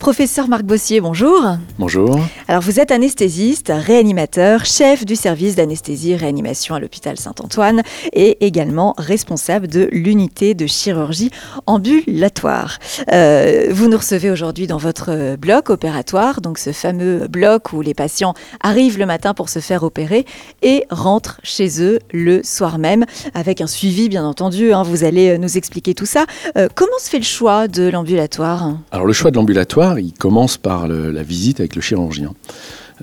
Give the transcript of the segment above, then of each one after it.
Professeur Marc Bossier, bonjour. Bonjour. Alors vous êtes anesthésiste, réanimateur, chef du service d'anesthésie et réanimation à l'hôpital Saint-Antoine et également responsable de l'unité de chirurgie ambulatoire. Euh, vous nous recevez aujourd'hui dans votre bloc opératoire, donc ce fameux bloc où les patients arrivent le matin pour se faire opérer et rentrent chez eux le soir même avec un suivi bien entendu. Hein. vous allez nous expliquer tout ça. Euh, comment se fait le choix de l'ambulatoire? Alors le choix de l'ambulatoire, il commence par la visite avec le chirurgien.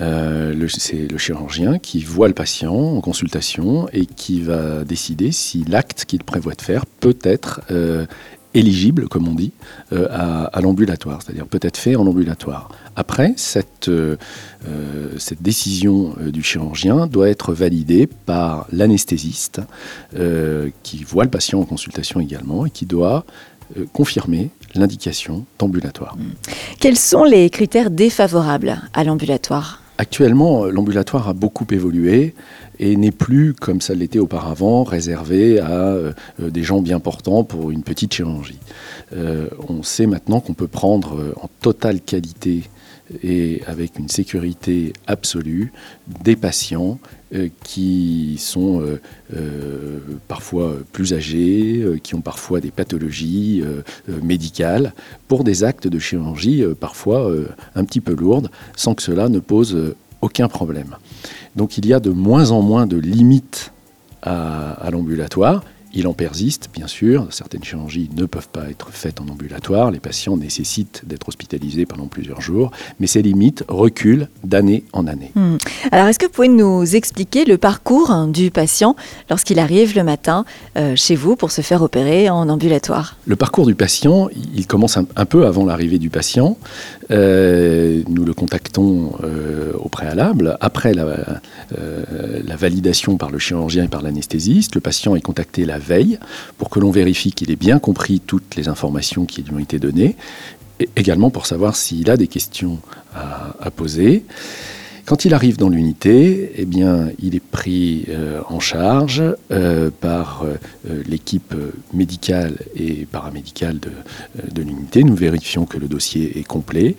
Euh, c'est le chirurgien qui voit le patient en consultation et qui va décider si l'acte qu'il prévoit de faire peut être euh, éligible, comme on dit, euh, à, l'ambulatoire, c'est-à-dire peut être fait en ambulatoire. Après, cette, cette décision du chirurgien doit être validée par l'anesthésiste qui voit le patient en consultation également et qui doit confirmer l'indication d'ambulatoire. Quels sont les critères défavorables à l'ambulatoire? Actuellement, l'ambulatoire a beaucoup évolué et n'est plus, comme ça l'était auparavant, réservé à euh, des gens bien portants pour une petite chirurgie. Euh, on sait maintenant qu'on peut prendre euh, en totale qualité et avec une sécurité absolue des patients euh, qui sont euh, euh, parfois plus âgés, qui ont parfois des pathologies médicales, pour des actes de chirurgie parfois un petit peu lourdes, sans que cela ne pose aucun problème. Donc il y a de moins en moins de limites à l'ambulatoire. Il en persiste, bien sûr. Certaines chirurgies ne peuvent pas être faites en ambulatoire. Les patients nécessitent d'être hospitalisés pendant plusieurs jours. Mais ces limites reculent d'année en année. Hmm. Alors, est-ce que vous pouvez nous expliquer le parcours du patient lorsqu'il arrive le matin euh, chez vous pour se faire opérer en ambulatoire? Le parcours du patient, il commence un, peu avant l'arrivée du patient. Euh, nous le contactons euh, au préalable. Après la, la validation par le chirurgien et par l'anesthésiste, le patient est contacté la veille pour que l'on vérifie qu'il ait bien compris toutes les informations qui lui ont été données, et également pour savoir s'il a des questions à, poser. Quand il arrive dans l'unité, eh bien, il est pris euh, en charge euh, par euh, l'équipe médicale et paramédicale de, de l'unité. Nous vérifions que le dossier est complet.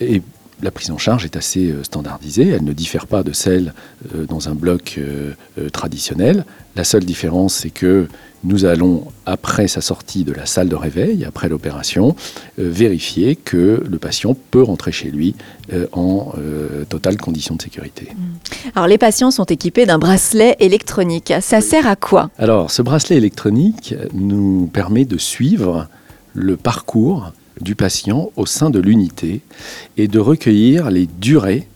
Et la prise en charge est assez standardisée. Elle ne diffère pas de celle dans un bloc traditionnel. La seule différence, c'est que nous allons, après sa sortie de la salle de réveil, après l'opération, euh, vérifier que le patient peut rentrer chez lui euh, en euh, totale condition de sécurité. Mmh. Alors les patients sont équipés d'un bracelet électronique. Ça sert à quoi? Alors ce bracelet électronique nous permet de suivre le parcours du patient au sein de l'unité et de recueillir les durées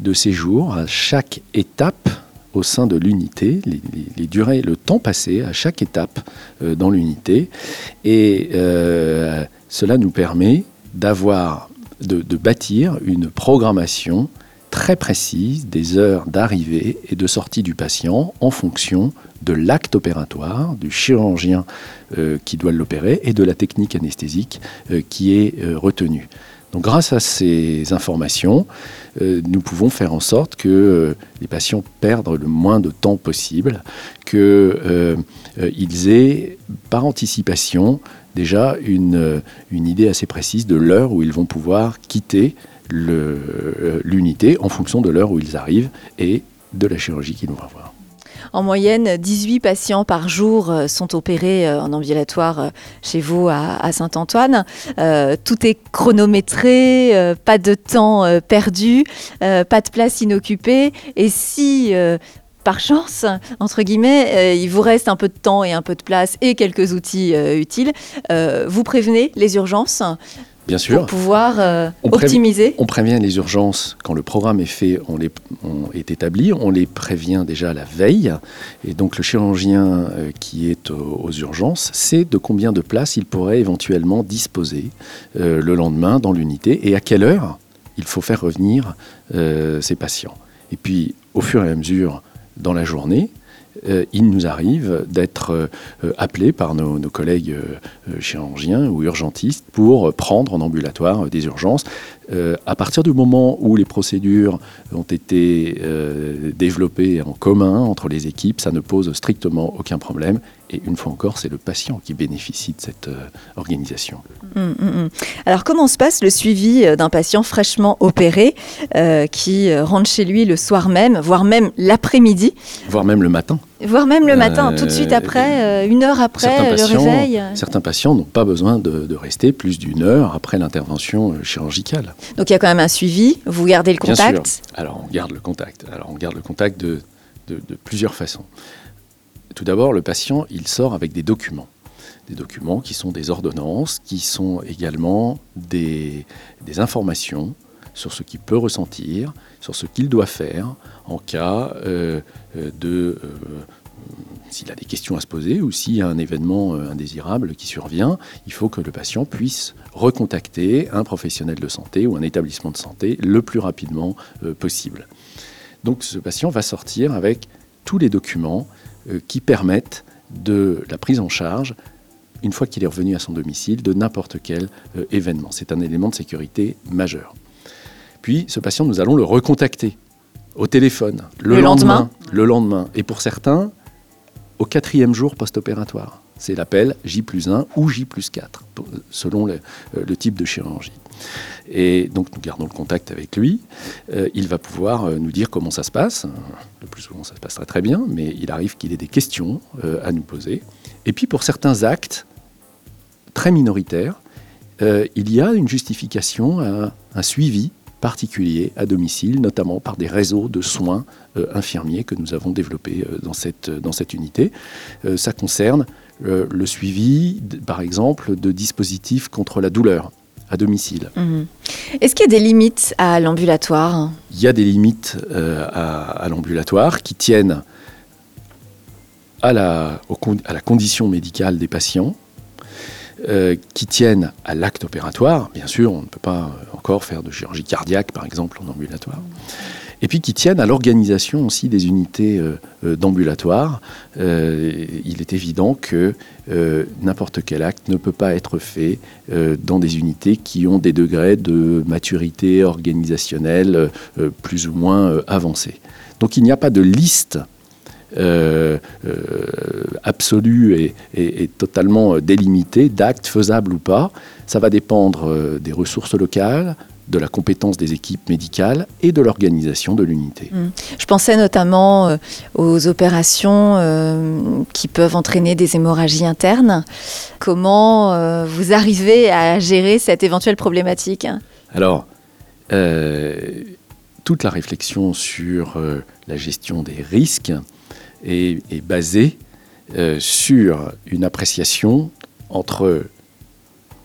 de séjour à chaque étape au sein de l'unité, les, durées, le temps passé à chaque étape euh, dans l'unité. Et euh, cela nous permet de, bâtir une programmation très précise des heures d'arrivée et de sortie du patient en fonction de l'acte opératoire, du chirurgien euh, qui doit l'opérer et de la technique anesthésique qui est retenue. Donc grâce à ces informations, euh, nous pouvons faire en sorte que euh, les patients perdent le moins de temps possible, qu'ils euh, aient par anticipation déjà une idée assez précise de l'heure où ils vont pouvoir quitter l'unité en fonction de l'heure où ils arrivent et de la chirurgie qu'ils vont avoir. En moyenne, 18 patients par jour euh, sont opérés euh, en ambulatoire euh, chez vous à, Saint-Antoine. tout est chronométré, pas de temps perdu, pas de place inoccupée. Et si par chance, entre guillemets, il vous reste un peu de temps et un peu de place et quelques outils utiles, vous prévenez les urgences Bien sûr. Pour pouvoir euh, optimiser. on prévient les urgences quand le programme est fait, on, les, est établi, on les prévient déjà la veille. Et donc le chirurgien euh, qui est aux, urgences sait de combien de places il pourrait éventuellement disposer euh, le lendemain dans l'unité et à quelle heure il faut faire revenir ces patients. Et puis au fur et à mesure dans la journée, il nous arrive d'être euh, appelés par nos, collègues euh, chirurgiens ou urgentistes pour prendre en ambulatoire des urgences. à partir du moment où les procédures ont été développées en commun entre les équipes, ça ne pose strictement aucun problème Et une fois encore, c'est le patient qui bénéficie de cette organisation. Hum, hum, hum. Alors comment se passe le suivi d'un patient fraîchement opéré qui rentre chez lui le soir même, voire même l'après-midi? Voire même le matin. Voire même le matin, tout de suite après, une heure après le réveil. Certains patients n'ont pas besoin de, rester plus d'une heure après l'intervention chirurgicale. Donc il y a quand même un suivi, vous gardez le contact? Alors on garde le contact. Alors on garde le contact de, de plusieurs façons. Tout d'abord, le patient, il sort avec des documents des documents qui sont des ordonnances, qui sont également des, des informations sur ce qu'il peut ressentir, sur ce qu'il doit faire en cas euh, euh, de... Euh, s'il a des questions à se poser ou s'il y a un événement indésirable qui survient, il faut que le patient puisse recontacter un professionnel de santé ou un établissement de santé le plus rapidement possible. Donc ce patient va sortir avec tous les documents qui permettent de la prise en charge une fois qu'il est revenu à son domicile de n'importe quel événement. C'est un élément de sécurité majeur. Puis ce patient, nous allons le recontacter au téléphone le, lendemain. Le lendemain. Et pour certains, au quatrième jour post-opératoire. C'est l'appel J plus 1 ou J plus 4, selon euh, le, type de chirurgie. Et donc nous gardons le contact avec lui. Euh, il va pouvoir euh, nous dire comment ça se passe. Le plus souvent, ça se passera très bien, mais il arrive qu'il ait des questions à nous poser. Et puis pour certains actes très minoritaires, il y a une justification, un suivi particuliers à domicile, notamment par des réseaux de soins euh, infirmiers que nous avons développés euh, dans, cette, dans cette unité. Euh, ça concerne le suivi, par exemple, de dispositifs contre la douleur à domicile. Mhm. Est-ce qu'il y a des limites à l'ambulatoire? Il y a des limites à, l'ambulatoire qui tiennent à la, à la condition médicale des patients, euh, qui tiennent à l'acte opératoire. Bien sûr, on ne peut pas encore faire de chirurgie cardiaque, par exemple, en ambulatoire. Et puis qui tiennent à l'organisation aussi des unités euh, euh, d'ambulatoire. il est évident que n'importe quel acte ne peut pas être fait dans des unités qui ont des degrés de maturité organisationnelle plus ou moins avancés. Donc il n'y a pas de liste euh, euh, absolue et, totalement délimitée d'actes faisables ou pas. Ça va dépendre euh, des ressources locales, de la compétence des équipes médicales et de l'organisation de l'unité. Mmh. Je pensais notamment aux opérations qui peuvent entraîner des hémorragies internes. Comment vous arrivez à gérer cette éventuelle problématique? Alors, toute la réflexion sur la gestion des risques est, basé euh, sur une appréciation entre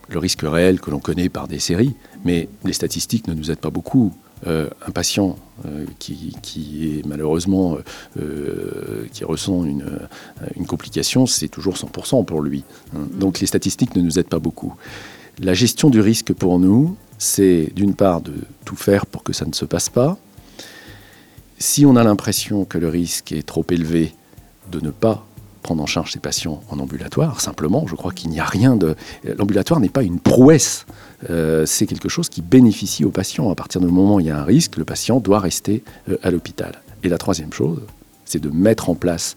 le risque réel que l'on connaît par des séries, mais les statistiques ne nous aident pas beaucoup. Euh, un patient euh, qui, est malheureusement qui ressent une, une complication, c'est toujours 100% pour lui. Hein. Donc les statistiques ne nous aident pas beaucoup. La gestion du risque pour nous, c'est d'une part de tout faire pour que ça ne se passe pas, si on a l'impression que le risque est trop élevé, de ne pas prendre en charge ces patients en ambulatoire, simplement, je crois qu'il n'y a rien de... L'ambulatoire n'est pas une prouesse, euh, c'est quelque chose qui bénéficie aux patients. À partir du moment où il y a un risque, le patient doit rester euh, à l'hôpital. Et la troisième chose, c'est de mettre en place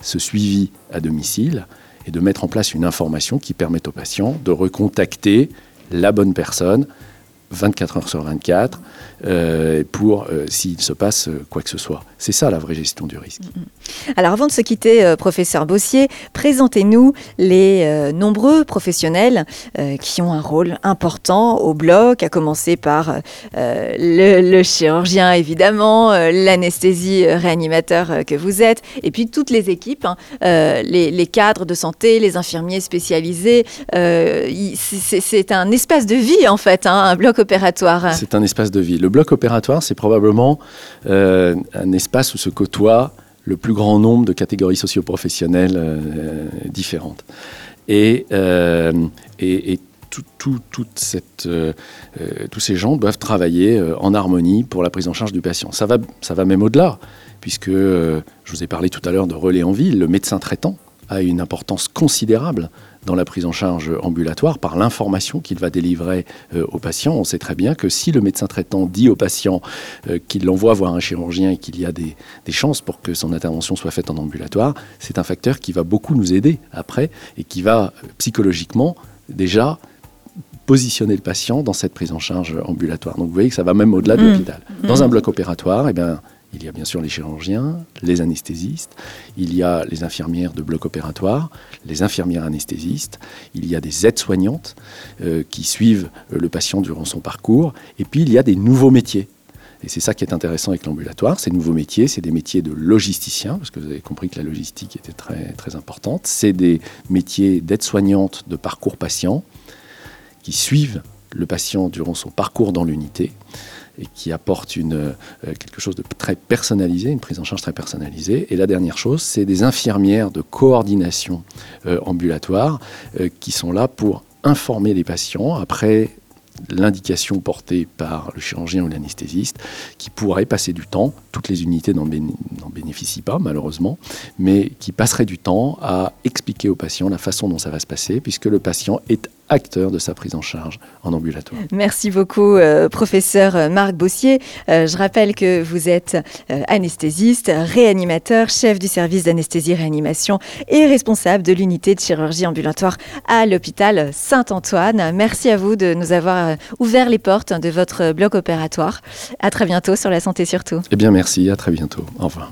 ce suivi à domicile et de mettre en place une information qui permette aux patients de recontacter la bonne personne 24 heures sur 24 euh, pour euh, s'il se passe euh, quoi que ce soit. C'est ça la vraie gestion du risque. Mm, mm. Alors avant de se quitter, professeur Bossier, présentez-nous les nombreux professionnels qui ont un rôle important au bloc, à commencer par le, chirurgien évidemment, l'anesthésie réanimateur que vous êtes, et puis toutes les équipes, hein, les, cadres de santé, les infirmiers spécialisés. c'est un espace de vie en fait, hein, un bloc C'est un espace de vie. Le bloc opératoire, c'est probablement euh, un espace où se côtoient le plus grand nombre de catégories socioprofessionnelles euh, différentes. Et, euh, et, cette, tous ces gens doivent travailler en harmonie pour la prise en charge du patient. Ça va, ça va même au-delà, puisque je vous ai parlé tout à l'heure de relais en ville. Le médecin traitant a une importance considérable dans la prise en charge ambulatoire par l'information qu'il va délivrer euh, au patient. On sait très bien que si le médecin traitant dit au patient euh, qu'il l'envoie voir un chirurgien et qu'il y a des, des, chances pour que son intervention soit faite en ambulatoire, c'est un facteur qui va beaucoup nous aider après et qui va psychologiquement déjà positionner le patient dans cette prise en charge ambulatoire. Donc vous voyez que ça va même au-delà de mmh. l'hôpital. Dans un bloc opératoire, eh bien, il y a bien sûr les chirurgiens, les anesthésistes, il y a les infirmières de bloc opératoire, les infirmières anesthésistes, il y a des aides-soignantes euh, qui suivent euh, le patient durant son parcours, et puis il y a des nouveaux métiers. Et c'est ça qui est intéressant avec l'ambulatoire. Ces nouveaux métiers, c'est des métiers de logisticien, parce que vous avez compris que la logistique était très, très importante. C'est des métiers d'aide-soignante de parcours patient qui suivent le patient durant son parcours dans l'unité et qui apportent une, euh, quelque chose de très personnalisé, une prise en charge très personnalisée. Et la dernière chose, c'est des infirmières de coordination euh, ambulatoire euh, qui sont là pour informer les patients après l'indication portée par le chirurgien ou l'anesthésiste, qui pourrait passer du temps, toutes les unités n'en bénéficient pas malheureusement, mais qui passerait du temps à expliquer au patient la façon dont ça va se passer, puisque le patient est acteur de sa prise en charge en ambulatoire. Merci beaucoup, euh, professeur Marc Bossier. Euh, je rappelle que vous êtes euh, anesthésiste, réanimateur, chef du service d'anesthésie-réanimation et responsable de l'unité de chirurgie ambulatoire à l'hôpital Saint-Antoine. Merci à vous de nous avoir ouvert les portes de votre bloc opératoire. À très bientôt sur La Santé Surtout. Eh bien, merci. À très bientôt. Au revoir.